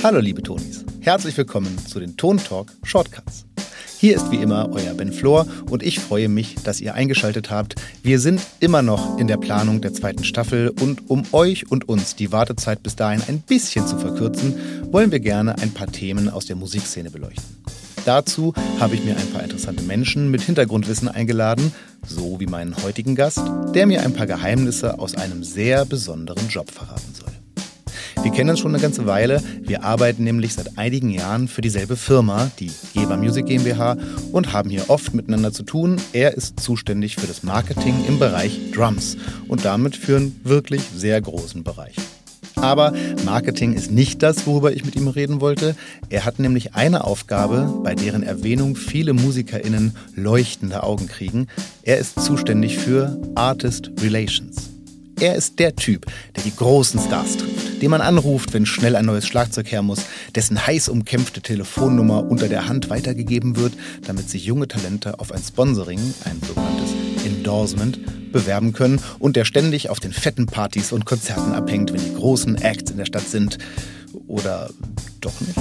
Hallo liebe Tonis, herzlich willkommen zu den Ton Talk Shortcuts. Hier ist wie immer euer Ben Flor und ich freue mich, dass ihr eingeschaltet habt. Wir sind immer noch in der Planung der zweiten Staffel und um euch und uns die Wartezeit bis dahin ein bisschen zu verkürzen, wollen wir gerne ein paar Themen aus der Musikszene beleuchten. Dazu habe ich mir ein paar interessante Menschen mit Hintergrundwissen eingeladen, so wie meinen heutigen Gast, der mir ein paar Geheimnisse aus einem sehr besonderen Job verraten soll. Wir kennen uns schon eine ganze Weile. Wir arbeiten nämlich seit einigen Jahren für dieselbe Firma, die Geber Music GmbH, und haben hier oft miteinander zu tun. Er ist zuständig für das Marketing im Bereich Drums und damit für einen wirklich sehr großen Bereich. Aber Marketing ist nicht das, worüber ich mit ihm reden wollte. Er hat nämlich eine Aufgabe, bei deren Erwähnung viele MusikerInnen leuchtende Augen kriegen. Er ist zuständig für Artist Relations. Er ist der Typ, der die großen Stars trifft, den man anruft, wenn schnell ein neues Schlagzeug her muss, dessen heiß umkämpfte Telefonnummer unter der Hand weitergegeben wird, damit sich junge Talente auf ein Sponsoring, ein sogenanntes Endorsement, bewerben können und der ständig auf den fetten Partys und Konzerten abhängt, wenn die großen Acts in der Stadt sind. Oder doch nicht?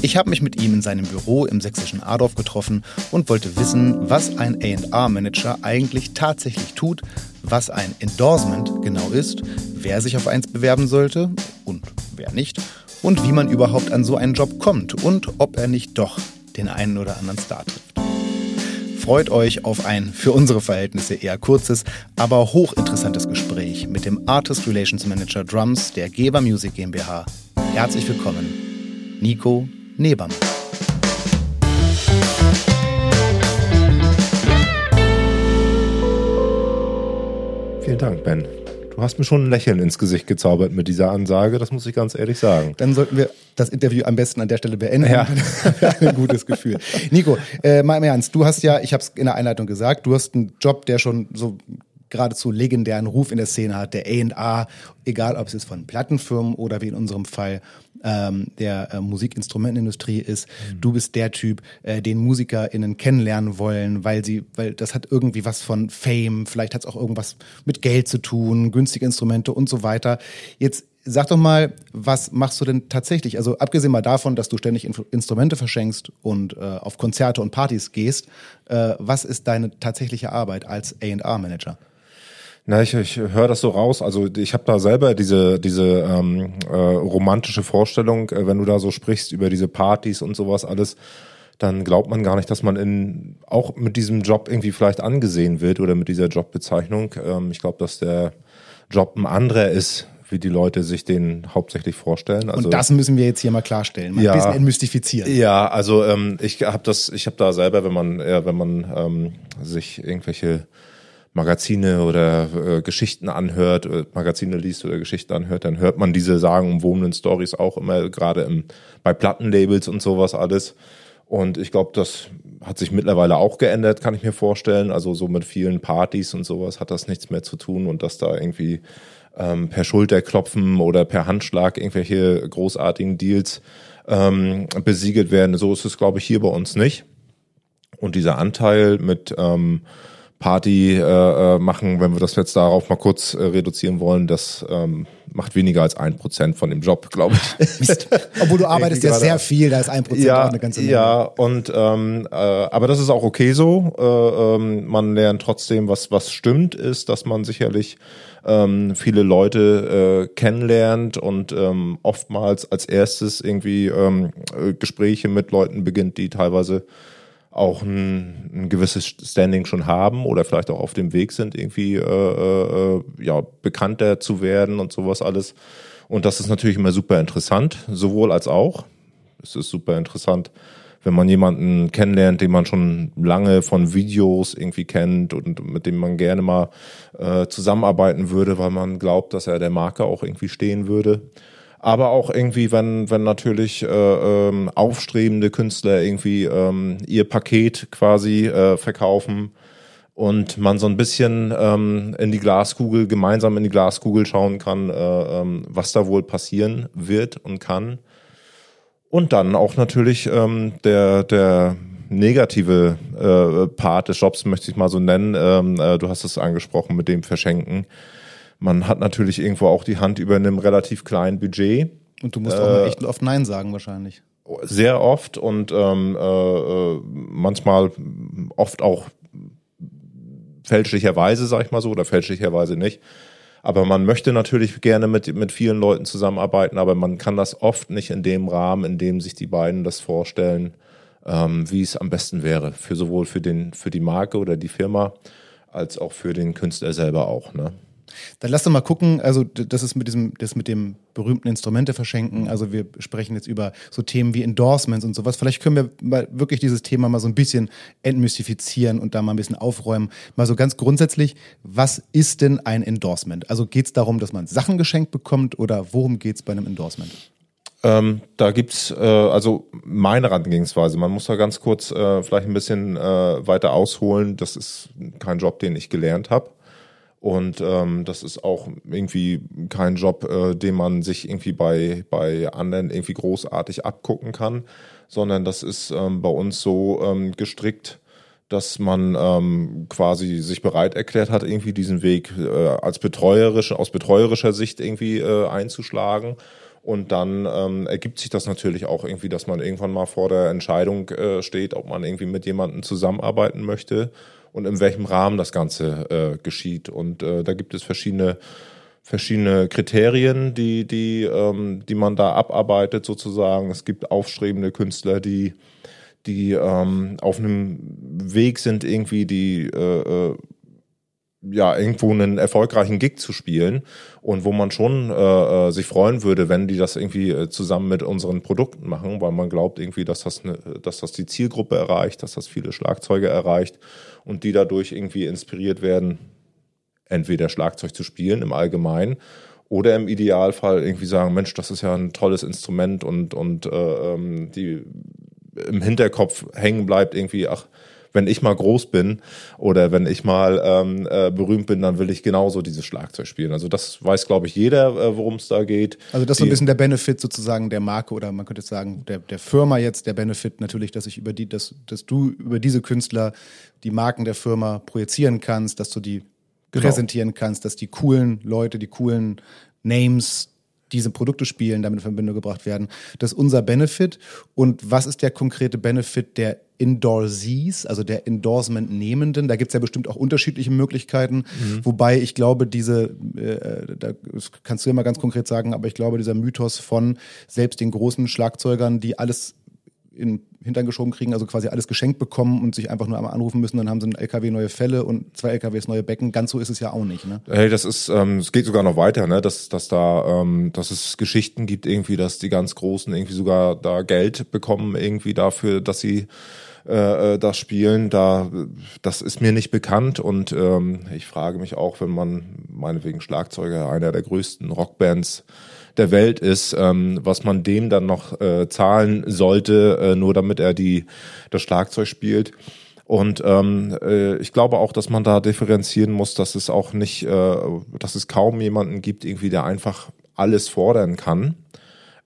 Ich habe mich mit ihm in seinem Büro im sächsischen Adorf getroffen und wollte wissen, was ein A&R-Manager eigentlich tatsächlich tut, was ein Endorsement genau ist, wer sich auf eins bewerben sollte und wer nicht und wie man überhaupt an so einen Job kommt und ob er nicht doch den einen oder anderen Star trifft. Freut euch auf ein für unsere Verhältnisse eher kurzes, aber hochinteressantes Gespräch mit dem Artist Relations Manager Drums der Geber Music GmbH. Herzlich willkommen, Nico Nebermann. Vielen Dank, Ben. Du hast mir schon ein Lächeln ins Gesicht gezaubert mit dieser Ansage, das muss ich ganz ehrlich sagen. Dann sollten wir das Interview am besten an der Stelle beenden. Ja. ein gutes Gefühl. Nico, äh, mal im Ernst, du hast ja, ich habe es in der Einleitung gesagt, du hast einen Job, der schon so geradezu legendären Ruf in der Szene hat, der A&A, egal ob es jetzt von Plattenfirmen oder wie in unserem Fall ähm, der äh, Musikinstrumentenindustrie ist. Mhm. Du bist der Typ, äh, den MusikerInnen kennenlernen wollen, weil sie, weil das hat irgendwie was von Fame, vielleicht hat es auch irgendwas mit Geld zu tun, günstige Instrumente und so weiter. Jetzt Sag doch mal, was machst du denn tatsächlich? Also abgesehen mal davon, dass du ständig Instrumente verschenkst und äh, auf Konzerte und Partys gehst, äh, was ist deine tatsächliche Arbeit als A&R-Manager? Na, ich, ich höre das so raus. Also ich habe da selber diese diese ähm, äh, romantische Vorstellung, äh, wenn du da so sprichst über diese Partys und sowas alles, dann glaubt man gar nicht, dass man in auch mit diesem Job irgendwie vielleicht angesehen wird oder mit dieser Jobbezeichnung. Ähm, ich glaube, dass der Job ein anderer ist, wie die Leute sich den hauptsächlich vorstellen. Also, und das müssen wir jetzt hier mal klarstellen, mal ja, ein bisschen entmystifizieren. Ja, also ähm, ich habe das, ich habe da selber, wenn man, ja, wenn man ähm, sich irgendwelche Magazine oder äh, Geschichten anhört, äh, Magazine liest oder Geschichten anhört, dann hört man diese sagenumwobenen Stories auch immer gerade im, bei Plattenlabels und sowas alles. Und ich glaube, das hat sich mittlerweile auch geändert, kann ich mir vorstellen. Also so mit vielen Partys und sowas hat das nichts mehr zu tun und dass da irgendwie ähm, per Schulterklopfen oder per Handschlag irgendwelche großartigen Deals ähm, besiegelt werden. So ist es, glaube ich, hier bei uns nicht. Und dieser Anteil mit ähm, Party äh, äh, machen, wenn wir das jetzt darauf mal kurz äh, reduzieren wollen, das ähm, macht weniger als ein Prozent von dem Job, glaube ich. Obwohl du arbeitest ja sehr viel, da ist ein Prozent ja, eine ganze Menge. Ja, und ähm, äh, aber das ist auch okay so. Äh, ähm, man lernt trotzdem, was was stimmt, ist, dass man sicherlich ähm, viele Leute äh, kennenlernt und ähm, oftmals als erstes irgendwie ähm, äh, Gespräche mit Leuten beginnt, die teilweise auch ein, ein gewisses Standing schon haben oder vielleicht auch auf dem Weg sind, irgendwie äh, äh, ja, bekannter zu werden und sowas alles. Und das ist natürlich immer super interessant, sowohl als auch. Es ist super interessant, wenn man jemanden kennenlernt, den man schon lange von Videos irgendwie kennt und mit dem man gerne mal äh, zusammenarbeiten würde, weil man glaubt, dass er der Marke auch irgendwie stehen würde aber auch irgendwie, wenn, wenn natürlich äh, ähm, aufstrebende Künstler irgendwie ähm, ihr Paket quasi äh, verkaufen und man so ein bisschen ähm, in die Glaskugel, gemeinsam in die Glaskugel schauen kann, äh, ähm, was da wohl passieren wird und kann. Und dann auch natürlich ähm, der, der negative äh, Part des Jobs, möchte ich mal so nennen. Ähm, äh, du hast es angesprochen mit dem Verschenken man hat natürlich irgendwo auch die Hand über einem relativ kleinen Budget Und du musst äh, auch echt oft Nein sagen wahrscheinlich. Sehr oft und ähm, äh, äh, manchmal oft auch fälschlicherweise, sag ich mal so, oder fälschlicherweise nicht. Aber man möchte natürlich gerne mit, mit vielen Leuten zusammenarbeiten, aber man kann das oft nicht in dem Rahmen, in dem sich die beiden das vorstellen, ähm, wie es am besten wäre. Für sowohl für, den, für die Marke oder die Firma als auch für den Künstler selber auch. Ne? Dann lass doch mal gucken, also das ist mit diesem, das mit dem berühmten Instrumente verschenken. Also wir sprechen jetzt über so Themen wie Endorsements und sowas. Vielleicht können wir mal wirklich dieses Thema mal so ein bisschen entmystifizieren und da mal ein bisschen aufräumen. Mal so ganz grundsätzlich, was ist denn ein Endorsement? Also geht es darum, dass man Sachen geschenkt bekommt oder worum geht es bei einem Endorsement? Ähm, da gibt's äh, also meine Herangehensweise. Man muss da ganz kurz äh, vielleicht ein bisschen äh, weiter ausholen. Das ist kein Job, den ich gelernt habe. Und ähm, das ist auch irgendwie kein Job, äh, den man sich irgendwie bei, bei anderen irgendwie großartig abgucken kann, sondern das ist ähm, bei uns so ähm, gestrickt, dass man ähm, quasi sich bereit erklärt hat, irgendwie diesen Weg äh, als betreuerische, aus betreuerischer Sicht irgendwie äh, einzuschlagen. Und dann ähm, ergibt sich das natürlich auch irgendwie, dass man irgendwann mal vor der Entscheidung äh, steht, ob man irgendwie mit jemandem zusammenarbeiten möchte und in welchem Rahmen das Ganze äh, geschieht. Und äh, da gibt es verschiedene verschiedene Kriterien, die die ähm, die man da abarbeitet sozusagen. Es gibt aufstrebende Künstler, die die ähm, auf einem Weg sind irgendwie die äh, äh ja irgendwo einen erfolgreichen Gig zu spielen und wo man schon äh, äh, sich freuen würde, wenn die das irgendwie äh, zusammen mit unseren Produkten machen, weil man glaubt irgendwie, dass das eine, dass das die Zielgruppe erreicht, dass das viele Schlagzeuge erreicht und die dadurch irgendwie inspiriert werden, entweder Schlagzeug zu spielen im Allgemeinen oder im Idealfall irgendwie sagen, Mensch, das ist ja ein tolles Instrument und und äh, ähm, die im Hinterkopf hängen bleibt irgendwie, ach wenn ich mal groß bin oder wenn ich mal ähm, äh, berühmt bin, dann will ich genauso dieses Schlagzeug spielen. Also das weiß, glaube ich, jeder, äh, worum es da geht. Also das ist so ein bisschen der Benefit sozusagen der Marke oder man könnte sagen, der, der Firma jetzt, der Benefit natürlich, dass ich über die, dass, dass du über diese Künstler die Marken der Firma projizieren kannst, dass du die genau. präsentieren kannst, dass die coolen Leute, die coolen Names diese Produkte spielen, damit in Verbindung gebracht werden. Das ist unser Benefit. Und was ist der konkrete Benefit der Endorsees, also der Endorsement-Nehmenden? Da gibt es ja bestimmt auch unterschiedliche Möglichkeiten. Mhm. Wobei ich glaube, diese, äh, da kannst du ja mal ganz konkret sagen, aber ich glaube, dieser Mythos von selbst den großen Schlagzeugern, die alles in Hintern geschoben kriegen, also quasi alles geschenkt bekommen und sich einfach nur einmal anrufen müssen, dann haben sie ein LKW neue Fälle und zwei LKWs neue Becken. Ganz so ist es ja auch nicht. Ne? Hey, das ist, ähm, es geht sogar noch weiter, ne? dass, dass da, ähm, dass es Geschichten gibt irgendwie, dass die ganz Großen irgendwie sogar da Geld bekommen irgendwie dafür, dass sie äh, äh das spielen. Da, das ist mir nicht bekannt und ähm, ich frage mich auch, wenn man meinetwegen Schlagzeuger einer der größten Rockbands der Welt ist, ähm, was man dem dann noch äh, zahlen sollte, äh, nur damit er die das Schlagzeug spielt. Und ähm, äh, ich glaube auch, dass man da differenzieren muss, dass es auch nicht, äh, dass es kaum jemanden gibt, irgendwie, der einfach alles fordern kann.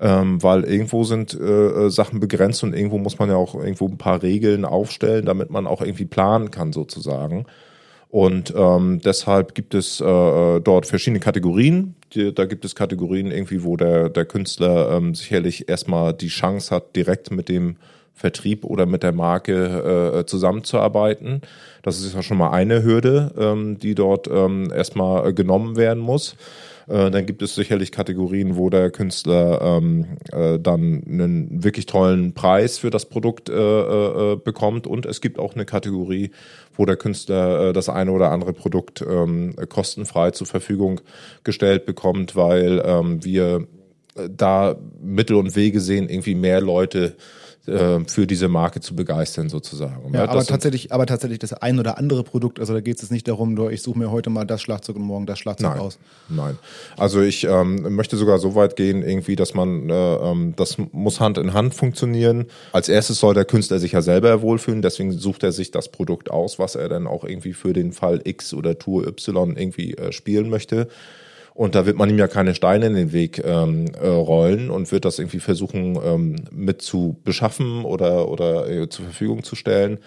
Ähm, weil irgendwo sind äh, Sachen begrenzt und irgendwo muss man ja auch irgendwo ein paar Regeln aufstellen, damit man auch irgendwie planen kann, sozusagen. Und ähm, deshalb gibt es äh, äh, dort verschiedene Kategorien. Die, da gibt es Kategorien irgendwie, wo der, der Künstler ähm, sicherlich erstmal die Chance hat, direkt mit dem Vertrieb oder mit der Marke äh, zusammenzuarbeiten. Das ist ja schon mal eine Hürde, ähm, die dort ähm, erstmal genommen werden muss. Äh, dann gibt es sicherlich Kategorien, wo der Künstler ähm, äh, dann einen wirklich tollen Preis für das Produkt äh, äh, bekommt. Und es gibt auch eine Kategorie, wo der Künstler äh, das eine oder andere Produkt ähm, kostenfrei zur Verfügung gestellt bekommt, weil ähm, wir da Mittel und Wege sehen, irgendwie mehr Leute äh, für diese Marke zu begeistern sozusagen. Ja, aber tatsächlich, aber tatsächlich das ein oder andere Produkt, also da geht es nicht darum, ich suche mir heute mal das Schlagzeug und morgen das Schlagzeug nein, aus. Nein. Also ich ähm, möchte sogar so weit gehen, irgendwie, dass man, äh, ähm, das muss Hand in Hand funktionieren. Als erstes soll der Künstler sich ja selber wohlfühlen, deswegen sucht er sich das Produkt aus, was er dann auch irgendwie für den Fall X oder Tour Y irgendwie äh, spielen möchte. Und da wird man ihm ja keine Steine in den Weg ähm, äh, rollen und wird das irgendwie versuchen ähm, mit zu beschaffen oder, oder äh, zur Verfügung zu stellen.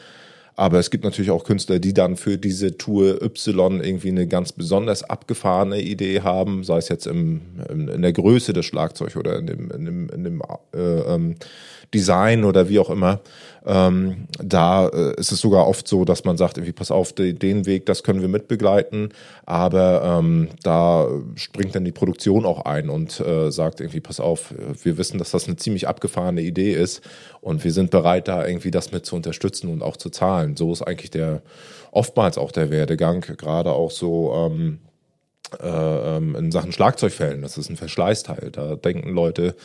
Aber es gibt natürlich auch Künstler, die dann für diese Tour Y irgendwie eine ganz besonders abgefahrene Idee haben, sei es jetzt im, in, in der Größe des Schlagzeugs oder in dem, in dem, in dem äh, ähm, Design oder wie auch immer. Ähm, da äh, ist es sogar oft so, dass man sagt, irgendwie, pass auf, de, den Weg, das können wir mitbegleiten, aber ähm, da springt dann die Produktion auch ein und äh, sagt irgendwie, pass auf, wir wissen, dass das eine ziemlich abgefahrene Idee ist und wir sind bereit, da irgendwie das mit zu unterstützen und auch zu zahlen. So ist eigentlich der oftmals auch der Werdegang, gerade auch so ähm, äh, ähm, in Sachen Schlagzeugfällen. Das ist ein Verschleißteil. Da denken Leute,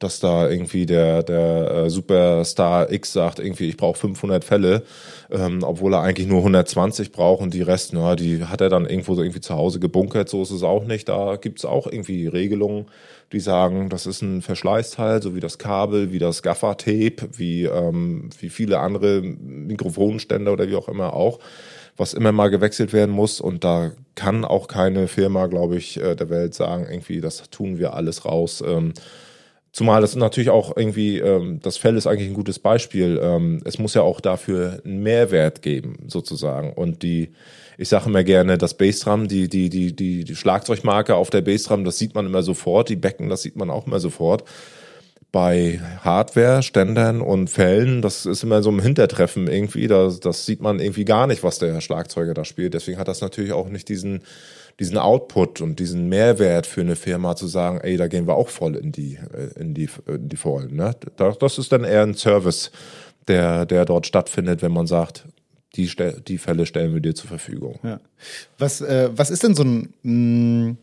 dass da irgendwie der, der äh, Superstar X sagt, irgendwie, ich brauche 500 Fälle, ähm, obwohl er eigentlich nur 120 braucht und die Rest, na, die hat er dann irgendwo so irgendwie zu Hause gebunkert, so ist es auch nicht. Da gibt's auch irgendwie Regelungen, die sagen, das ist ein Verschleißteil, so wie das Kabel, wie das Gaffer-Tape, wie, ähm, wie viele andere Mikrofonständer oder wie auch immer auch was immer mal gewechselt werden muss. Und da kann auch keine Firma, glaube ich, äh, der Welt sagen, irgendwie, das tun wir alles raus. Ähm, Zumal das natürlich auch irgendwie, ähm, das Fell ist eigentlich ein gutes Beispiel. Ähm, es muss ja auch dafür einen Mehrwert geben, sozusagen. Und die, ich sage immer gerne, das Bassdrum, die, die, die, die, die Schlagzeugmarke auf der Bassdrum, das sieht man immer sofort. Die Becken, das sieht man auch immer sofort. Bei Hardware, Ständern und Fällen, das ist immer so ein Hintertreffen irgendwie. Das, das sieht man irgendwie gar nicht, was der Schlagzeuger da spielt. Deswegen hat das natürlich auch nicht diesen, diesen Output und diesen Mehrwert für eine Firma zu sagen, ey, da gehen wir auch voll in die, äh, in die, in die Vollen. Ne? Das ist dann eher ein Service, der, der dort stattfindet, wenn man sagt, die, die Fälle stellen wir dir zur Verfügung. Ja. Was, äh, was ist denn so ein, mh, mm,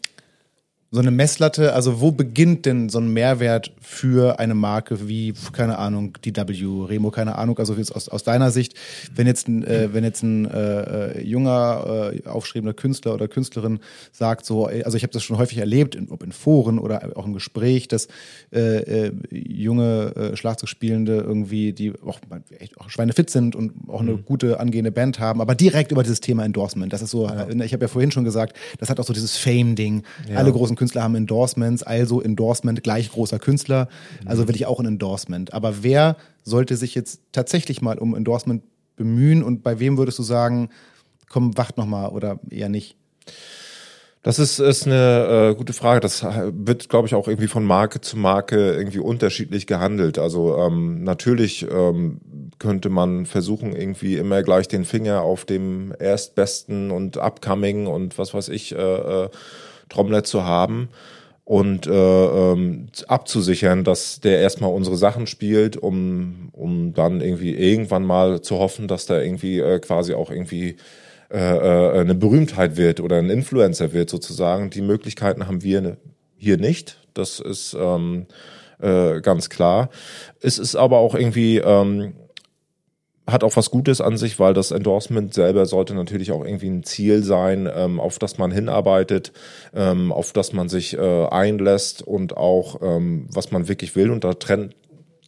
so eine Messlatte, also wo beginnt denn so ein Mehrwert für eine Marke wie, keine Ahnung, DW, Remo, keine Ahnung, also jetzt aus, aus deiner Sicht, wenn jetzt ein, äh, wenn jetzt ein äh, äh junger, äh, aufstrebender Künstler oder Künstlerin sagt so, also ich habe das schon häufig erlebt, ob in Foren oder auch im Gespräch, dass äh, äh, junge Schlagzeugspielende irgendwie, die auch, echt auch schweinefit sind und auch eine mhm. gute angehende Band haben, aber direkt über dieses Thema Endorsement, das ist so, ja. ich habe ja vorhin schon gesagt, das hat auch so dieses Fame-Ding, ja. alle großen Künstler haben Endorsements, also Endorsement gleich großer Künstler, also will ich auch ein Endorsement. Aber wer sollte sich jetzt tatsächlich mal um Endorsement bemühen und bei wem würdest du sagen, komm, wacht noch mal oder eher nicht? Das ist, ist eine äh, gute Frage. Das wird, glaube ich, auch irgendwie von Marke zu Marke irgendwie unterschiedlich gehandelt. Also ähm, natürlich ähm, könnte man versuchen, irgendwie immer gleich den Finger auf dem Erstbesten und Upcoming und was weiß ich äh, äh, Trommler zu haben und äh, ähm, abzusichern, dass der erstmal unsere Sachen spielt, um, um dann irgendwie irgendwann mal zu hoffen, dass da irgendwie äh, quasi auch irgendwie äh, äh, eine Berühmtheit wird oder ein Influencer wird sozusagen. Die Möglichkeiten haben wir hier nicht. Das ist ähm, äh, ganz klar. Es ist aber auch irgendwie ähm, hat auch was Gutes an sich, weil das Endorsement selber sollte natürlich auch irgendwie ein Ziel sein, ähm, auf das man hinarbeitet, ähm, auf das man sich äh, einlässt und auch ähm, was man wirklich will. Und da trennt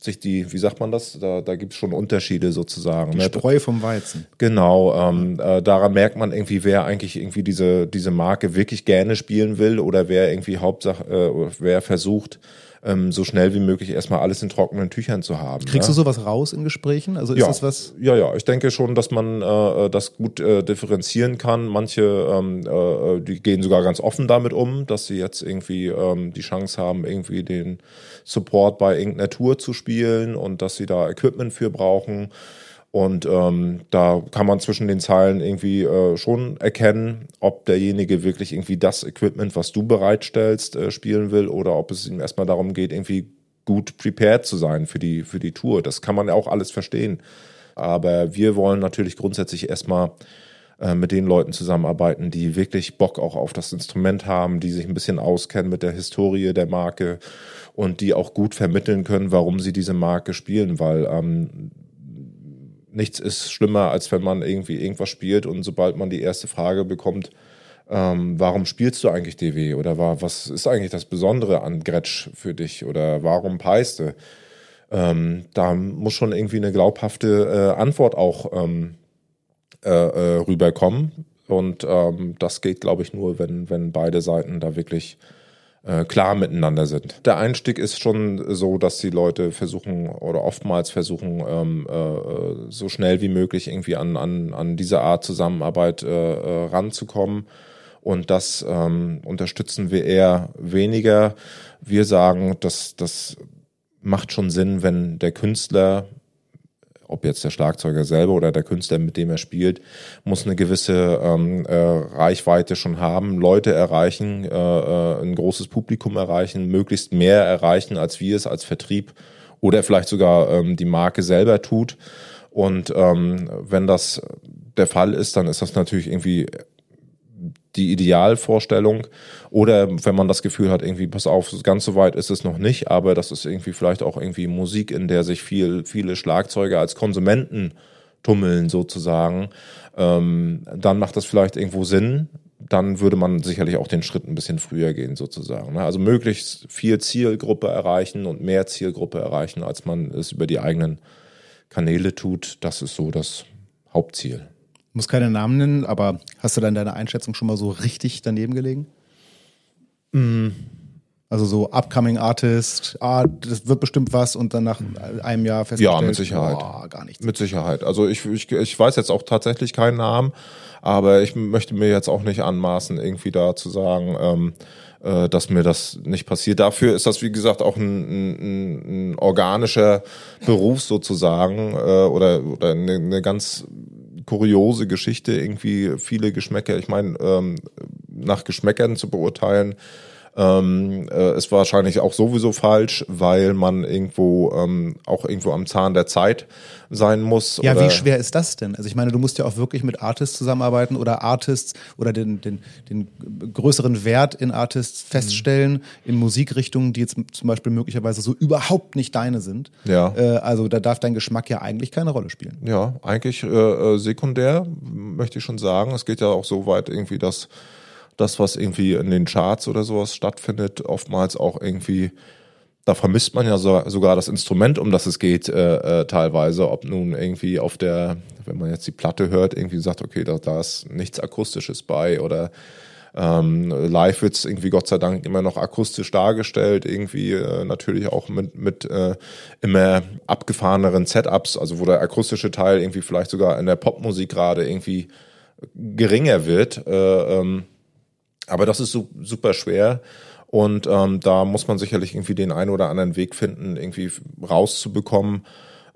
sich die, wie sagt man das? Da, da gibt es schon Unterschiede sozusagen. Die ne? Spreu vom Weizen. Genau, ähm, äh, daran merkt man irgendwie, wer eigentlich irgendwie diese, diese Marke wirklich gerne spielen will oder wer irgendwie Hauptsache, äh, wer versucht, ähm, so schnell wie möglich erstmal alles in trockenen Tüchern zu haben. Kriegst ne? du sowas raus in Gesprächen? Also ist ja, das was? Ja, ja, ich denke schon, dass man äh, das gut äh, differenzieren kann. Manche, ähm, äh, die gehen sogar ganz offen damit um, dass sie jetzt irgendwie ähm, die Chance haben, irgendwie den Support bei irgendeiner Tour zu spielen und dass sie da Equipment für brauchen. Und ähm, da kann man zwischen den Zeilen irgendwie äh, schon erkennen, ob derjenige wirklich irgendwie das Equipment, was du bereitstellst, äh, spielen will oder ob es ihm erstmal darum geht, irgendwie gut prepared zu sein für die, für die Tour. Das kann man ja auch alles verstehen. Aber wir wollen natürlich grundsätzlich erstmal äh, mit den Leuten zusammenarbeiten, die wirklich Bock auch auf das Instrument haben, die sich ein bisschen auskennen mit der Historie der Marke und die auch gut vermitteln können, warum sie diese Marke spielen, weil ähm, nichts ist schlimmer, als wenn man irgendwie irgendwas spielt und sobald man die erste Frage bekommt, ähm, warum spielst du eigentlich DW oder war, was ist eigentlich das Besondere an Gretsch für dich? Oder warum peiste? Ähm, da muss schon irgendwie eine glaubhafte äh, Antwort auch ähm, äh, äh, rüberkommen. Und ähm, das geht, glaube ich, nur, wenn, wenn beide Seiten da wirklich klar miteinander sind. Der Einstieg ist schon so, dass die Leute versuchen oder oftmals versuchen, ähm, äh, so schnell wie möglich irgendwie an, an, an diese Art Zusammenarbeit äh, äh, ranzukommen. Und das ähm, unterstützen wir eher weniger. Wir sagen, dass das macht schon Sinn, wenn der Künstler ob jetzt der Schlagzeuger selber oder der Künstler, mit dem er spielt, muss eine gewisse ähm, äh, Reichweite schon haben, Leute erreichen, äh, äh, ein großes Publikum erreichen, möglichst mehr erreichen, als wir es als Vertrieb oder vielleicht sogar ähm, die Marke selber tut. Und ähm, wenn das der Fall ist, dann ist das natürlich irgendwie die Idealvorstellung. Oder wenn man das Gefühl hat, irgendwie, pass auf, ganz so weit ist es noch nicht, aber das ist irgendwie vielleicht auch irgendwie Musik, in der sich viel, viele Schlagzeuger als Konsumenten tummeln sozusagen, ähm, dann macht das vielleicht irgendwo Sinn. Dann würde man sicherlich auch den Schritt ein bisschen früher gehen sozusagen. Ne? Also möglichst viel Zielgruppe erreichen und mehr Zielgruppe erreichen, als man es über die eigenen Kanäle tut. Das ist so das Hauptziel muss keine Namen nennen, aber hast du dann deine Einschätzung schon mal so richtig daneben gelegen? Mm. Also so Upcoming Artist, ah, das wird bestimmt was und dann nach einem Jahr festgestellt, ja, mit Sicherheit. Boah, gar nichts. Mit Sicherheit. Also ich, ich, ich weiß jetzt auch tatsächlich keinen Namen, aber ich möchte mir jetzt auch nicht anmaßen, irgendwie da zu sagen, ähm, äh, dass mir das nicht passiert. Dafür ist das, wie gesagt, auch ein, ein, ein organischer Beruf sozusagen äh, oder, oder eine, eine ganz kuriose Geschichte, irgendwie viele Geschmäcker. Ich meine, ähm, nach Geschmäckern zu beurteilen, ähm, äh, ist wahrscheinlich auch sowieso falsch, weil man irgendwo ähm, auch irgendwo am Zahn der Zeit sein muss. Ja, wie schwer ist das denn? Also ich meine, du musst ja auch wirklich mit Artists zusammenarbeiten oder Artists oder den, den, den größeren Wert in Artists feststellen mhm. in Musikrichtungen, die jetzt zum Beispiel möglicherweise so überhaupt nicht deine sind. Ja. Äh, also da darf dein Geschmack ja eigentlich keine Rolle spielen. Ja, eigentlich äh, äh sekundär, möchte ich schon sagen. Es geht ja auch so weit irgendwie, dass das, was irgendwie in den Charts oder sowas stattfindet, oftmals auch irgendwie, da vermisst man ja so, sogar das Instrument, um das es geht, äh, äh, teilweise, ob nun irgendwie auf der, wenn man jetzt die Platte hört, irgendwie sagt, okay, da, da ist nichts Akustisches bei oder ähm, live wird's irgendwie Gott sei Dank immer noch akustisch dargestellt, irgendwie äh, natürlich auch mit, mit äh, immer abgefahreneren Setups, also wo der akustische Teil irgendwie vielleicht sogar in der Popmusik gerade irgendwie geringer wird. Äh, ähm, aber das ist so, super schwer. Und ähm, da muss man sicherlich irgendwie den einen oder anderen Weg finden, irgendwie rauszubekommen,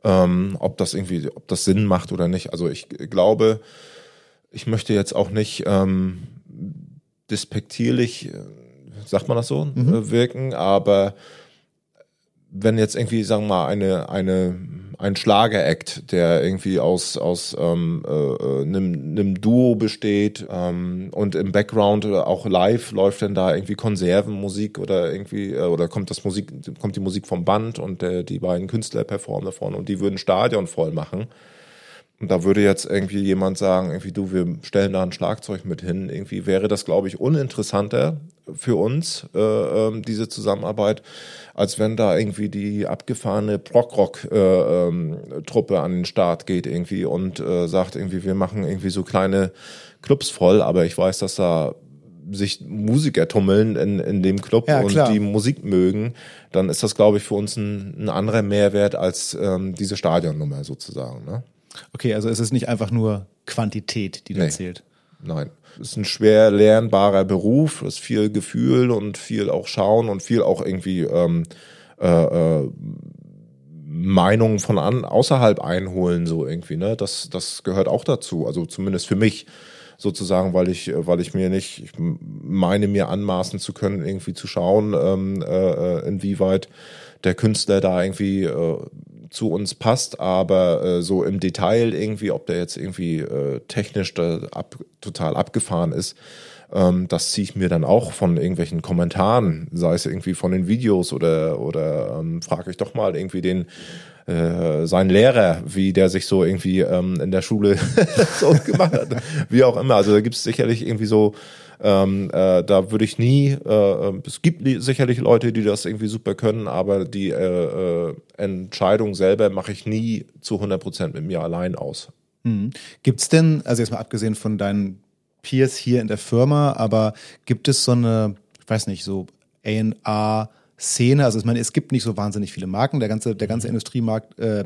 ähm, ob das irgendwie, ob das Sinn macht oder nicht. Also ich glaube, ich möchte jetzt auch nicht ähm, despektierlich, äh, sagt man das so, mhm. Äh, wirken, aber wenn jetzt irgendwie, sagen wir mal, eine, eine, ein Schlager-Act, der irgendwie aus, aus ähm, äh, einem, einem Duo besteht ähm, und im Background auch live läuft dann da irgendwie Konservenmusik oder irgendwie, äh, oder kommt das Musik, kommt die Musik vom Band und äh, die beiden Künstler performen davon und die würden Stadion voll machen. Und da würde jetzt irgendwie jemand sagen, irgendwie du, wir stellen da ein Schlagzeug mit hin. Irgendwie wäre das, glaube ich, uninteressanter für uns, äh, äh, diese Zusammenarbeit, als wenn da irgendwie die abgefahrene Prog-Rock-Truppe äh, ähm, an den Start geht irgendwie und äh, sagt irgendwie, wir machen irgendwie so kleine Clubs voll, aber ich weiß, dass da sich Musiker tummeln in, in dem Club ja, und die Musik mögen, dann ist das, glaube ich, für uns ein, ein anderer Mehrwert als ähm, diese Stadionnummer sozusagen. Ne? Okay, also es ist nicht einfach nur Quantität, die da nee. zählt. Nein. Es ist ein schwer lernbarer Beruf, es ist viel Gefühl und viel auch Schauen und viel auch irgendwie ähm, äh, äh, Meinungen von an, außerhalb einholen, so irgendwie, ne? Das, das gehört auch dazu. Also zumindest für mich sozusagen, weil ich, weil ich mir nicht, ich meine mir anmaßen zu können, irgendwie zu schauen, ähm, äh, äh inwieweit der Künstler da irgendwie äh, zu uns passt, aber äh, so im Detail irgendwie, ob der jetzt irgendwie äh, technisch da ab, total abgefahren ist, ähm, das ziehe ich mir dann auch von irgendwelchen Kommentaren, sei es irgendwie von den Videos oder, oder ähm, frage ich doch mal irgendwie den äh, sein Lehrer, wie der sich so irgendwie ähm, in der Schule so gemacht hat, wie auch immer. Also da gibt es sicherlich irgendwie so ähm, äh, da würde ich nie, äh, es gibt sicherlich Leute, die das irgendwie super können, aber die äh, äh, Entscheidung selber mache ich nie zu 100 Prozent mit mir allein aus. Mhm. Gibt es denn, also jetzt mal abgesehen von deinen Peers hier in der Firma, aber gibt es so eine, ich weiß nicht, so A&R-Szene? Also ich meine, es gibt nicht so wahnsinnig viele Marken. Der ganze, der ganze Industriemarkt, äh,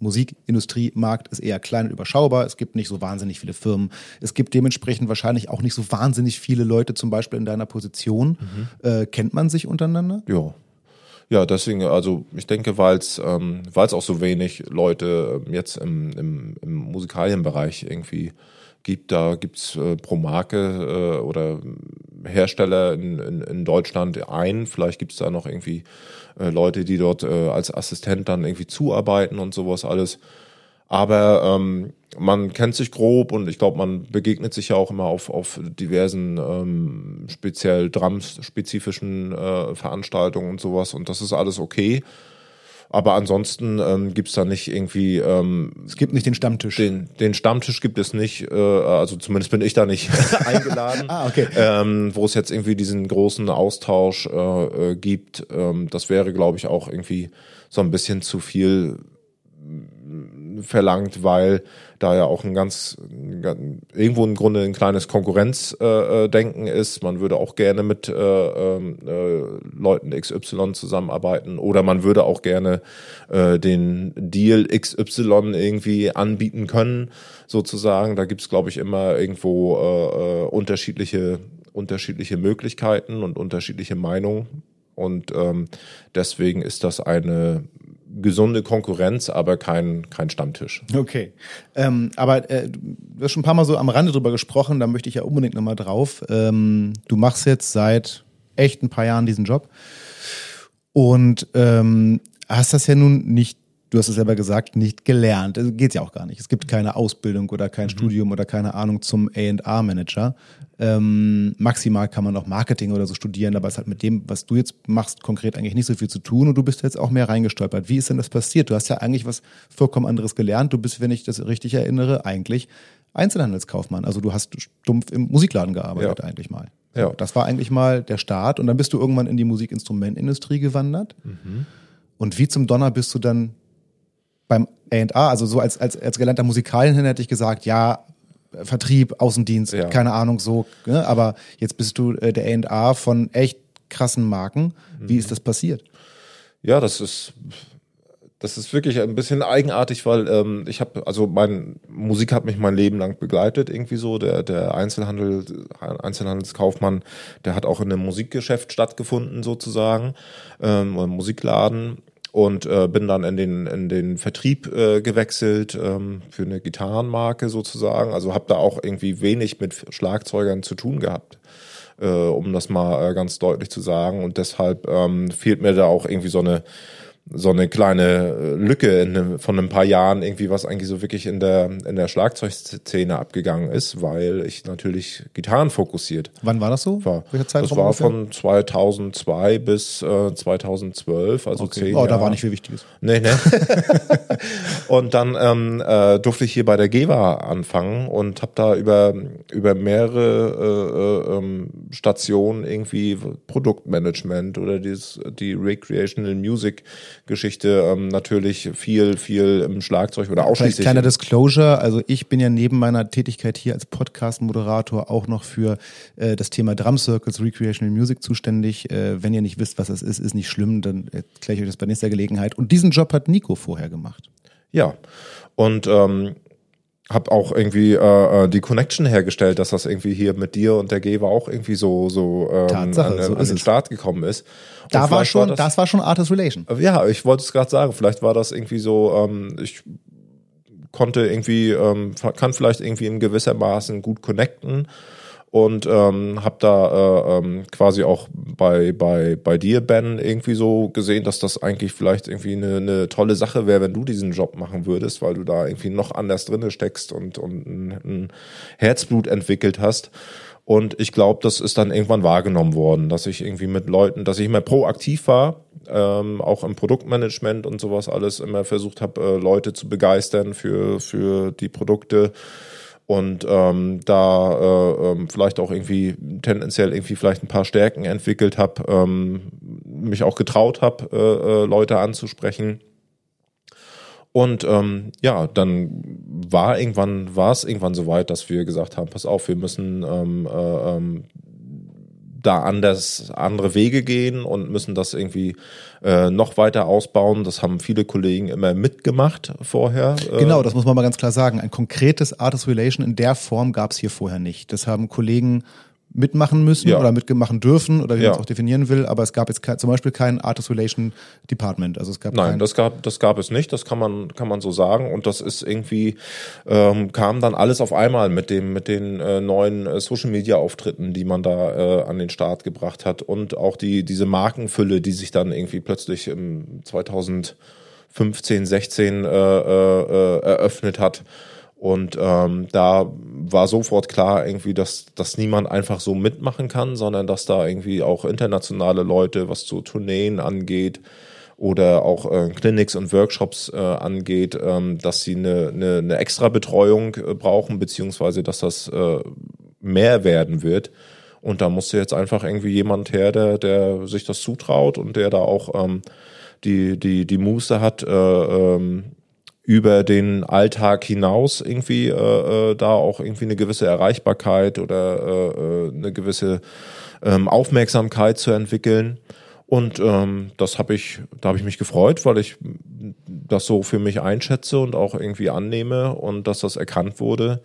Musikindustriemarkt ist eher klein und überschaubar. Es gibt nicht so wahnsinnig viele Firmen. Es gibt dementsprechend wahrscheinlich auch nicht so wahnsinnig viele Leute, zum Beispiel in deiner Position. Mhm. Äh, kennt man sich untereinander? Ja. Ja, deswegen, also ich denke, weil es ähm, weil's auch so wenig Leute ähm, jetzt im, im, im Musikalienbereich irgendwie gibt, da gibt's äh, pro Marke äh, oder Hersteller in, in, in Deutschland ein. Vielleicht gibt's da noch irgendwie äh, Leute, die dort äh, als Assistent dann irgendwie zuarbeiten und sowas alles. Aber ähm, man kennt sich grob und ich glaube, man begegnet sich ja auch immer auf, auf diversen ähm, speziell Drums-spezifischen äh, Veranstaltungen und sowas und das ist alles okay. Aber ansonsten ähm, gibt da nicht irgendwie. Ähm, es gibt nicht den Stammtisch. Den, den Stammtisch gibt es nicht. Äh, also zumindest bin ich da nicht eingeladen. ah, okay. Ähm, wo es jetzt irgendwie diesen großen Austausch äh, äh, gibt. Ähm, das wäre, glaube ich, auch irgendwie so ein bisschen zu viel verlangt, weil da ja auch ein ganz, irgendwo im Grunde ein kleines Konkurrenzdenken äh, ist. Man würde auch gerne mit äh, ähm, äh, Leuten XY zusammenarbeiten oder man würde auch gerne äh, den Deal XY irgendwie anbieten können, sozusagen. Da gibt's glaube ich, immer irgendwo äh, äh, unterschiedliche, unterschiedliche Möglichkeiten und unterschiedliche Meinungen. Und ähm, deswegen ist das eine gesunde Konkurrenz, aber kein, kein Stammtisch. Okay. Ähm, aber äh, du hast schon ein paar Mal so am Rande drüber gesprochen, da möchte ich ja unbedingt nochmal drauf. Ähm, du machst jetzt seit echt ein paar Jahren diesen Job und ähm, hast das ja nun nicht du hast es selber gesagt, nicht gelernt. Geht ja auch gar nicht. Es gibt keine Ausbildung oder kein mhm. Studium oder keine Ahnung zum A&R-Manager. Ähm, maximal kann man noch Marketing oder so studieren, aber es hat mit dem, was du jetzt machst, konkret eigentlich nicht so viel zu tun und du bist jetzt auch mehr reingestolpert. Wie ist denn das passiert? Du hast ja eigentlich was vollkommen anderes gelernt. Du bist, wenn ich das richtig erinnere, eigentlich Einzelhandelskaufmann. Also du hast stumpf im Musikladen gearbeitet ja. eigentlich mal. Ja. Das war eigentlich mal der Start und dann bist du irgendwann in die Musikinstrumentindustrie gewandert. Mhm. Und wie zum Donner bist du dann beim A&A, also so als, als, als gelernter Musikalienhin hätte ich gesagt, ja, Vertrieb, Außendienst, ja. keine Ahnung, so, ne? aber jetzt bist du äh, der A&A von echt krassen Marken. Wie mhm. ist das passiert? Ja, das ist das ist wirklich ein bisschen eigenartig, weil ähm, ich habe, also mein Musik hat mich mein Leben lang begleitet, irgendwie so. Der, der Einzelhandel, Einzelhandelskaufmann, der hat auch in einem Musikgeschäft stattgefunden, sozusagen, ähm, Musikladen und äh, bin dann in den in den Vertrieb äh, gewechselt ähm, für eine Gitarrenmarke sozusagen. Also habe da auch irgendwie wenig mit Schlagzeugern zu tun gehabt, äh, um das mal äh, ganz deutlich zu sagen. Und deshalb ähm, fehlt mir da auch irgendwie so eine so eine kleine äh, Lücke in von ein paar Jahren irgendwie, was eigentlich so wirklich in der, in der Schlagzeugszene abgegangen ist, weil ich natürlich Gitarren fokussiert. Wann war das so? War, Welche Zeit das war ungefähr? von 2002 bis äh, 2012, also okay. zehn Oh, da war nicht viel Wichtiges. Nee, nee. und dann ähm, äh, durfte ich hier bei der GEWA anfangen und habe da über, über mehrere äh, äh, ähm, Stationen irgendwie Produktmanagement oder dieses, die Recreational Music Geschichte ähm, natürlich viel, viel im Schlagzeug oder ausschließlich. Kleiner Disclosure, also ich bin ja neben meiner Tätigkeit hier als Podcast-Moderator auch noch für äh, das Thema Drum Circles, Recreational Music zuständig. Äh, wenn ihr nicht wisst, was das ist, ist nicht schlimm, dann erkläre ich euch das bei nächster Gelegenheit. Und diesen Job hat Nico vorher gemacht. Ja, und ähm, habe auch irgendwie äh, äh, die Connection hergestellt, dass das irgendwie hier mit dir und der Geber auch irgendwie so so ähm, Tatsache, an, so an den es. Start gekommen ist. Und da war schon, war das, das, war schon Artist Relation. Ja, ich wollte es gerade sagen. Vielleicht war das irgendwie so. Ähm, ich konnte irgendwie, ähm, kann vielleicht irgendwie in gewisser Maßen gut connecten und ähm, habe da äh, ähm, quasi auch bei bei bei dir Ben irgendwie so gesehen, dass das eigentlich vielleicht irgendwie eine, eine tolle Sache wäre, wenn du diesen Job machen würdest, weil du da irgendwie noch anders drinne steckst und und ein, ein Herzblut entwickelt hast. Und ich glaube, das ist dann irgendwann wahrgenommen worden, dass ich irgendwie mit Leuten, dass ich immer proaktiv war, ähm, auch im Produktmanagement und sowas alles immer versucht habe, äh, Leute zu begeistern für für die Produkte und ähm, da äh, ähm, vielleicht auch irgendwie tendenziell irgendwie vielleicht ein paar Stärken entwickelt habe, ähm, mich auch getraut habe, äh, äh, Leute anzusprechen. Und ähm, ja, dann war irgendwann, war es irgendwann so weit, dass wir gesagt haben, pass auf, wir müssen ähm, äh, ähm, da anders andere Wege gehen und müssen das irgendwie äh, noch weiter ausbauen. Das haben viele Kollegen immer mitgemacht vorher. Äh. Genau, das muss man mal ganz klar sagen. Ein konkretes Artist Relation in der Form gab es hier vorher nicht. Das haben Kollegen mitmachen müssen ja. oder mitmachen dürfen oder wie ja. man es auch definieren will, aber es gab jetzt zum Beispiel kein Artist Relation Department. Also es gab Nein, das gab, das gab es nicht, das kann man, kann man so sagen. Und das ist irgendwie, ähm, kam dann alles auf einmal mit dem, mit den äh, neuen äh, Social Media Auftritten, die man da äh, an den Start gebracht hat und auch die, diese Markenfülle, die sich dann irgendwie plötzlich im 2015, 16 äh, äh, eröffnet hat. Und ähm, da war sofort klar irgendwie, dass, dass niemand einfach so mitmachen kann, sondern dass da irgendwie auch internationale Leute, was zu Tourneen angeht oder auch äh, Clinics und Workshops äh, angeht, ähm, dass sie eine, eine, eine extra Betreuung äh, brauchen, beziehungsweise dass das äh, mehr werden wird. Und da musste jetzt einfach irgendwie jemand her, der, der sich das zutraut und der da auch ähm, die, die, die Muße hat, äh, ähm, über den Alltag hinaus irgendwie äh, äh, da auch irgendwie eine gewisse Erreichbarkeit oder äh, äh, eine gewisse ähm, Aufmerksamkeit zu entwickeln. Und ähm, das habe ich, da habe ich mich gefreut, weil ich das so für mich einschätze und auch irgendwie annehme und dass das erkannt wurde,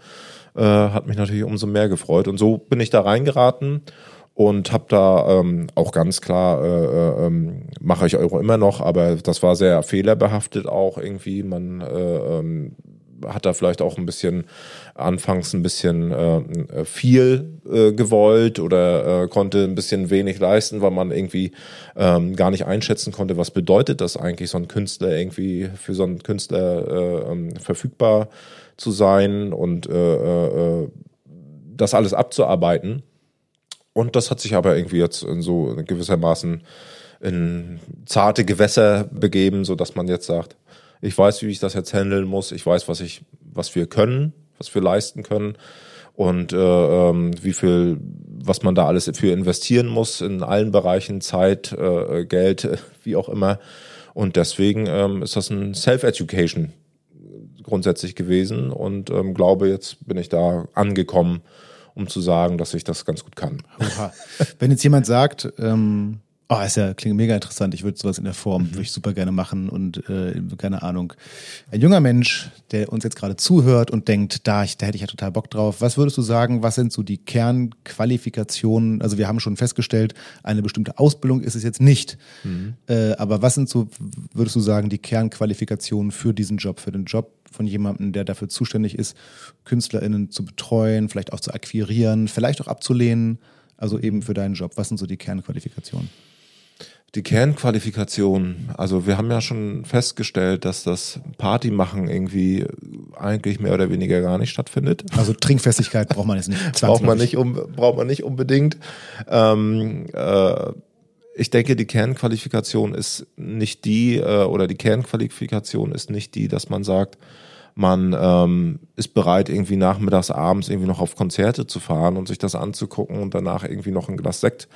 äh, hat mich natürlich umso mehr gefreut. Und so bin ich da reingeraten und habe da ähm, auch ganz klar, äh, äh, ähm, mache ich Euro immer noch, aber das war sehr fehlerbehaftet auch irgendwie. Man äh, ähm, hat da vielleicht auch ein bisschen anfangs ein bisschen äh, viel äh, gewollt oder äh, konnte ein bisschen wenig leisten, weil man irgendwie ähm, gar nicht einschätzen konnte, was bedeutet das eigentlich, so ein Künstler irgendwie für so einen Künstler äh, ähm, verfügbar zu sein und äh, äh, äh das alles abzuarbeiten. Und das hat sich aber irgendwie jetzt in so gewissermaßen in zarte Gewässer begeben, so dass man jetzt sagt, ich weiß, wie ich das jetzt handeln muss, ich weiß, was ich, was wir können, was wir leisten können und äh, ähm, wie viel, was man da alles für investieren muss in allen Bereichen, Zeit, äh, Geld, wie auch immer. Und deswegen ähm, ist das ein Self-Education grundsätzlich gewesen und ähm, glaube, jetzt bin ich da angekommen um zu sagen, dass ich das ganz gut kann. Oha. Wenn jetzt jemand sagt, ähm, oh, ist ja klingt mega interessant, ich würde sowas in der Form, mhm. würde ich super gerne machen und äh, keine Ahnung. Ein junger Mensch, der uns jetzt gerade zuhört und denkt, da, ich, da hätte ich ja total Bock drauf. Was würdest du sagen, was sind so die Kernqualifikationen? Also wir haben schon festgestellt, eine bestimmte Ausbildung ist es jetzt nicht. Mhm. Äh, aber was sind so, würdest du sagen, die Kernqualifikationen für diesen Job, für den Job von jemandem, der dafür zuständig ist, KünstlerInnen zu betreuen, vielleicht auch zu akquirieren, vielleicht auch abzulehnen. Also eben für deinen Job. Was sind so die Kernqualifikationen? Die Kernqualifikationen, also wir haben ja schon festgestellt, dass das Partymachen irgendwie eigentlich mehr oder weniger gar nicht stattfindet. Also Trinkfestigkeit braucht man jetzt nicht. braucht man nicht, um, braucht man nicht unbedingt. Ähm, äh, ich denke, die Kernqualifikation ist nicht die, äh, oder die Kernqualifikation ist nicht die, dass man sagt, man ähm, ist bereit, irgendwie nachmittags, abends irgendwie noch auf Konzerte zu fahren und sich das anzugucken und danach irgendwie noch ein Glas Sekt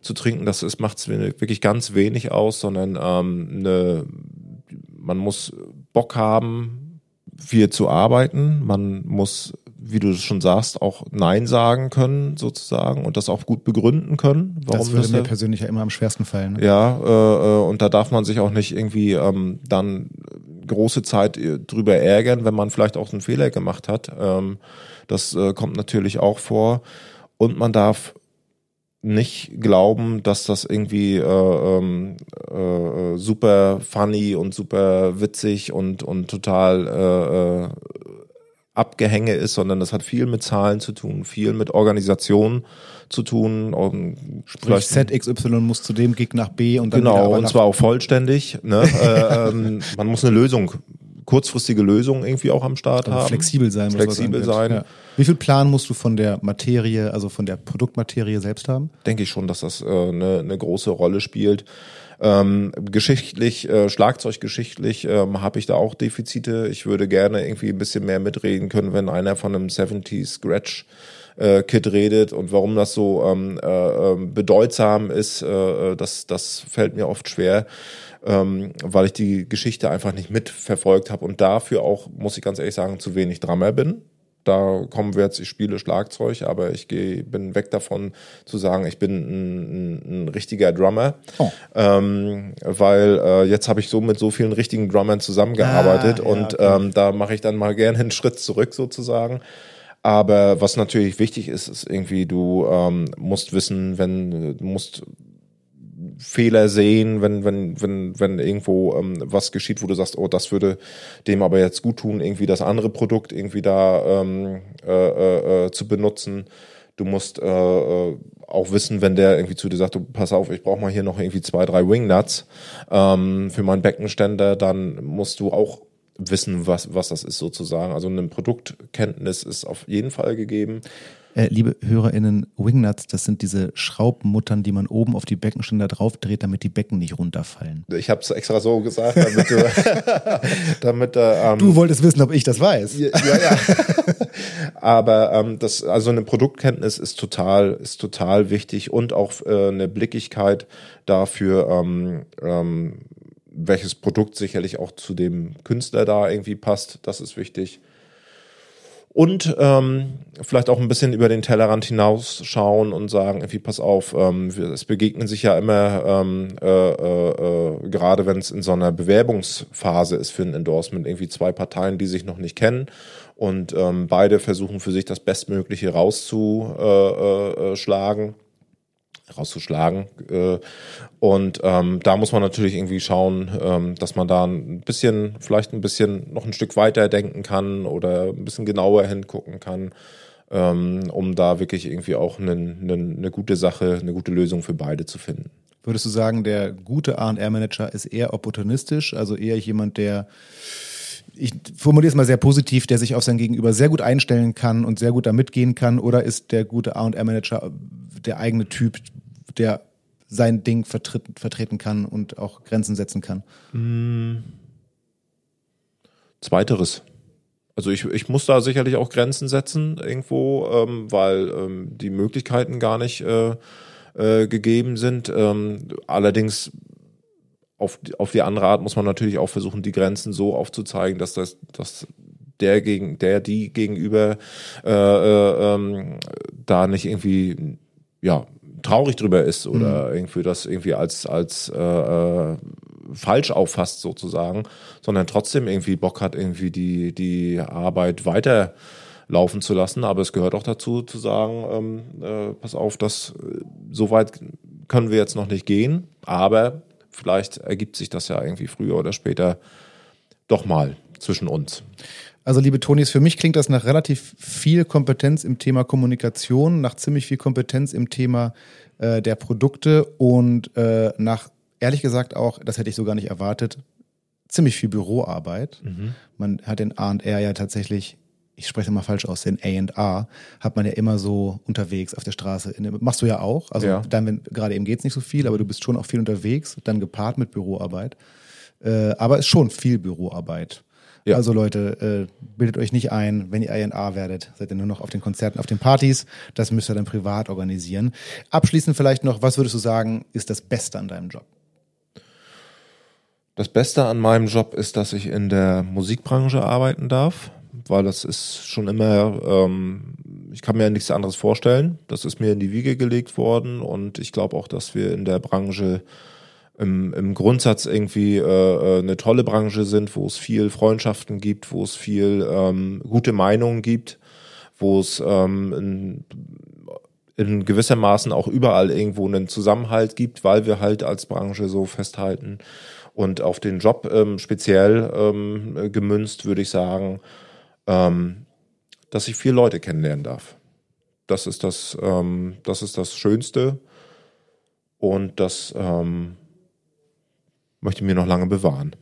zu trinken. Das ist, macht wirklich ganz wenig aus, sondern ähm, eine, man muss Bock haben, viel zu arbeiten. Man muss wie du schon sagst, auch Nein sagen können, sozusagen, und das auch gut begründen können. Warum das würde das mir persönlich ja immer am schwersten fallen. Ne? Ja, äh, äh, und da darf man sich auch nicht irgendwie ähm, dann große Zeit äh, drüber ärgern, wenn man vielleicht auch einen Fehler gemacht hat. Ähm, das äh, kommt natürlich auch vor. Und man darf nicht glauben, dass das irgendwie äh, ähm, äh, super funny und super witzig und, und total äh, äh Abgehänge ist, sondern das hat viel mit Zahlen zu tun, viel mit Organisation zu tun. Sprich, ZXY muss zu dem Gig nach B und dann Genau, und zwar auch vollständig. Ne? äh, ähm, man muss eine Lösung, kurzfristige Lösung irgendwie auch am Start also haben. Flexibel sein. Flexibel sein. Ja. Wie viel Plan musst du von der Materie, also von der Produktmaterie selbst haben? Denke ich schon, dass das äh, eine, eine große Rolle spielt. Ähm, geschichtlich, äh, schlagzeuggeschichtlich ähm, habe ich da auch Defizite. Ich würde gerne irgendwie ein bisschen mehr mitreden können, wenn einer von einem 70 Scratch äh, Kit redet und warum das so ähm, äh, ähm, bedeutsam ist, äh, das, das fällt mir oft schwer. Ähm, weil ich die Geschichte einfach nicht mitverfolgt habe und dafür auch, muss ich ganz ehrlich sagen, zu wenig Drummer bin. da kommen wir jetzt, ich spiele Schlagzeug, aber ich geh, bin weg davon zu sagen, ich bin ein, ein, ein richtiger Drummer. Oh. Ähm, weil äh, jetzt habe ich so mit so vielen richtigen Drummern zusammengearbeitet ah, ja, und okay. ähm, da mache ich dann mal gerne einen Schritt zurück sozusagen. Aber was natürlich wichtig ist, ist irgendwie, du ähm, musst wissen, wenn du musst Fehler sehen, wenn, wenn, wenn, wenn irgendwo ähm, was geschieht, wo du sagst, oh, das würde dem aber jetzt gut tun, irgendwie das andere Produkt irgendwie da ähm, äh, äh, äh zu benutzen. Du musst äh, äh, auch wissen, wenn der irgendwie zu dir sagt, du pass auf, ich brauche mal hier noch irgendwie zwei, drei Wingnuts ähm, für meinen Beckenständer, dann musst du auch wissen, was, was das ist sozusagen. Also eine Produktkenntnis ist auf jeden Fall gegeben. Äh, liebe HörerInnen, Wingnuts, das sind diese Schraubmuttern, die man oben auf die Beckenständer draufdreht, damit die Becken nicht runterfallen. Ich habe es extra so gesagt, damit du. damit, äh, ähm, du wolltest wissen, ob ich das weiß. Ja, ja. ja. Aber ähm, das, also eine Produktkenntnis ist total, ist total wichtig und auch äh, eine Blickigkeit dafür, ähm, ähm, welches Produkt sicherlich auch zu dem Künstler da irgendwie passt. Das ist wichtig und ähm, vielleicht auch ein bisschen über den Tellerrand hinausschauen und sagen, irgendwie pass auf, ähm, es begegnen sich ja immer, ähm, äh, äh, äh, gerade wenn es in so einer Bewerbungsphase ist für ein Endorsement, irgendwie zwei Parteien, die sich noch nicht kennen und ähm, beide versuchen für sich das Bestmögliche rauszuschlagen. Rauszuschlagen. Äh, und ähm, da muss man natürlich irgendwie schauen, ähm, dass man da ein bisschen, vielleicht ein bisschen noch ein Stück weiter denken kann oder ein bisschen genauer hingucken kann, ähm, um da wirklich irgendwie auch eine, eine, eine gute Sache, eine gute Lösung für beide zu finden. Würdest du sagen, der gute AR-Manager ist eher opportunistisch, also eher jemand, der ich formuliere es mal sehr positiv, der sich auf sein Gegenüber sehr gut einstellen kann und sehr gut da mitgehen kann, oder ist der gute A&R-Manager der eigene Typ, der sein Ding vertritt, vertreten kann und auch Grenzen setzen kann? Hm. Zweiteres. Also ich, ich muss da sicherlich auch Grenzen setzen irgendwo, ähm, weil ähm, die Möglichkeiten gar nicht äh, äh, gegeben sind. Ähm, allerdings auf, auf die andere Art muss man natürlich auch versuchen, die Grenzen so aufzuzeigen, dass das, dass der gegen, der die gegenüber äh, äh, ähm, da nicht irgendwie ja traurig drüber ist oder mhm. irgendwie das irgendwie als als äh, äh, falsch auffasst sozusagen, sondern trotzdem irgendwie Bock hat irgendwie die die Arbeit weiter laufen zu lassen. Aber es gehört auch dazu zu sagen, ähm, äh, pass auf, das äh, so weit können wir jetzt noch nicht gehen, aber vielleicht ergibt sich das ja irgendwie früher oder später doch mal zwischen uns. Also, liebe Tonis, für mich klingt das nach relativ viel Kompetenz im Thema Kommunikation, nach ziemlich viel Kompetenz im Thema äh, der Produkte und äh, nach, ehrlich gesagt auch, das hätte ich so gar nicht erwartet, ziemlich viel Büroarbeit. Mhm. Man hat den A&R ja tatsächlich ich spreche mal falsch aus, den A&R hat man ja immer so unterwegs auf der Straße. Machst du ja auch. Also ja. dann, wenn gerade eben geht's nicht so viel, aber du bist schon auch viel unterwegs, dann gepaart mit Büroarbeit. Äh, aber es ist schon viel Büroarbeit. Ja. Also Leute, äh, bildet euch nicht ein, wenn ihr A&R werdet, seid ihr nur noch auf den Konzerten, auf den Partys. Das müsst ihr dann privat organisieren. Abschließend vielleicht noch, was würdest du sagen, ist das Beste an deinem Job? Das Beste an meinem Job ist, dass ich in der Musikbranche arbeiten darf weil das ist schon immer, ähm, ich kann mir nichts anderes vorstellen. Das ist mir in die Wiege gelegt worden und ich glaube auch, dass wir in der Branche im, im Grundsatz irgendwie äh, äh, eine tolle Branche sind, wo es viel Freundschaften gibt, wo es viel ähm, gute Meinungen gibt, wo es ähm, in, in gewissermaßen auch überall irgendwo einen Zusammenhalt gibt, weil wir halt als Branche so festhalten. Und auf den Job ähm, speziell ähm, gemünzt würde ich sagen, ähm, dass ich vier Leute kennenlernen darf. Das ist das, ähm, das ist das Schönste und das ähm, möchte ich mir noch lange bewahren.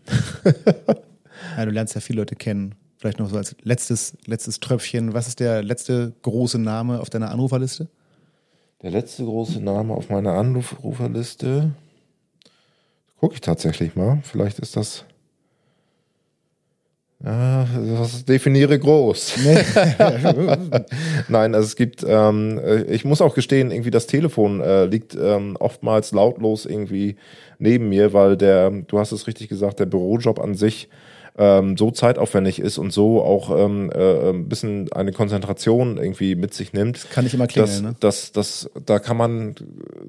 ja, du lernst ja viele Leute kennen. Vielleicht noch so als letztes, letztes Tröpfchen. Was ist der letzte große Name auf deiner Anruferliste? Der letzte große Name auf meiner Anruferliste. Gucke ich tatsächlich mal. Vielleicht ist das ja, das definiere groß. Nee. Nein, also es gibt, ähm, ich muss auch gestehen, irgendwie das Telefon äh, liegt ähm, oftmals lautlos irgendwie neben mir, weil der, du hast es richtig gesagt, der Bürojob an sich ähm, so zeitaufwendig ist und so auch ähm, äh, ein bisschen eine Konzentration irgendwie mit sich nimmt. Kann ich immer klingeln, dass, ne? Das, das, da kann man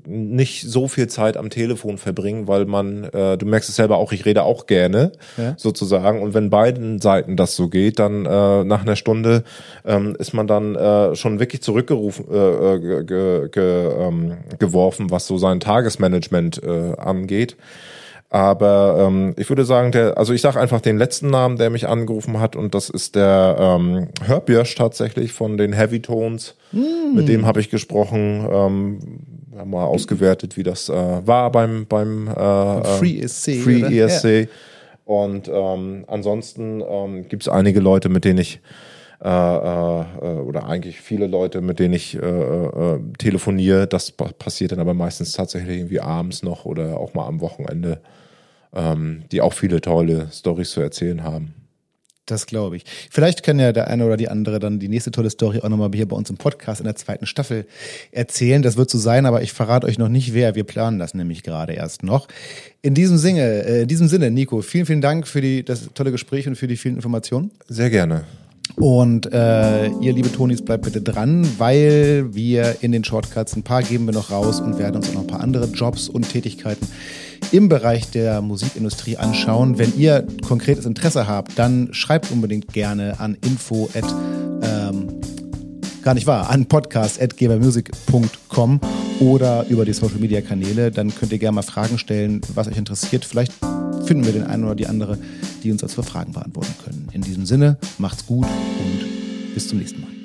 nicht so viel Zeit am Telefon verbringen, weil man, äh, du merkst es selber auch, ich rede auch gerne Ja. sozusagen. Und wenn beiden Seiten das so geht, dann äh, nach einer Stunde ähm, ist man dann äh, schon wirklich zurückgerufen, äh, äh, ge, ge, ge, ähm, geworfen, was so sein Tagesmanagement äh, angeht. Aber ähm, ich würde sagen, der, also ich sage einfach den letzten Namen, der mich angerufen hat, und das ist der ähm, Hörbjörsch tatsächlich von den Heavy Tones. Mit dem habe ich gesprochen. Ähm, wir haben mal ausgewertet, wie das äh, war beim beim äh, Free ESC, Free oder? ESC. Und ähm, ansonsten ähm, gibt es einige Leute, mit denen ich äh, äh, oder eigentlich viele Leute, mit denen ich äh, äh, telefoniere. Das pa- passiert dann aber meistens tatsächlich irgendwie abends noch oder auch mal am Wochenende, ähm, die auch viele tolle Stories zu erzählen haben. Das glaube ich. Vielleicht kann ja der eine oder die andere dann die nächste tolle Story auch nochmal hier bei uns im Podcast in der zweiten Staffel erzählen. Das wird so sein, aber ich verrate euch noch nicht wer. Wir planen das nämlich gerade erst noch. In diesem Sinne, äh, in diesem Sinne, Nico, vielen, vielen Dank für die, das tolle Gespräch und für die vielen Informationen. Sehr gerne. Und äh, ihr, liebe Tonis, bleibt bitte dran, weil wir in den Shortcuts ein paar geben wir noch raus und werden uns auch noch ein paar andere Jobs und Tätigkeiten im Bereich der Musikindustrie anschauen. Wenn ihr konkretes Interesse habt, dann schreibt unbedingt gerne an info at, gar nicht wahr, an podcast.gebermusic.com oder über die Social Media Kanäle. Dann könnt ihr gerne mal Fragen stellen, was euch interessiert. Vielleicht finden wir den einen oder die andere, die uns als Fragen beantworten können. In diesem Sinne, macht's gut und bis zum nächsten Mal.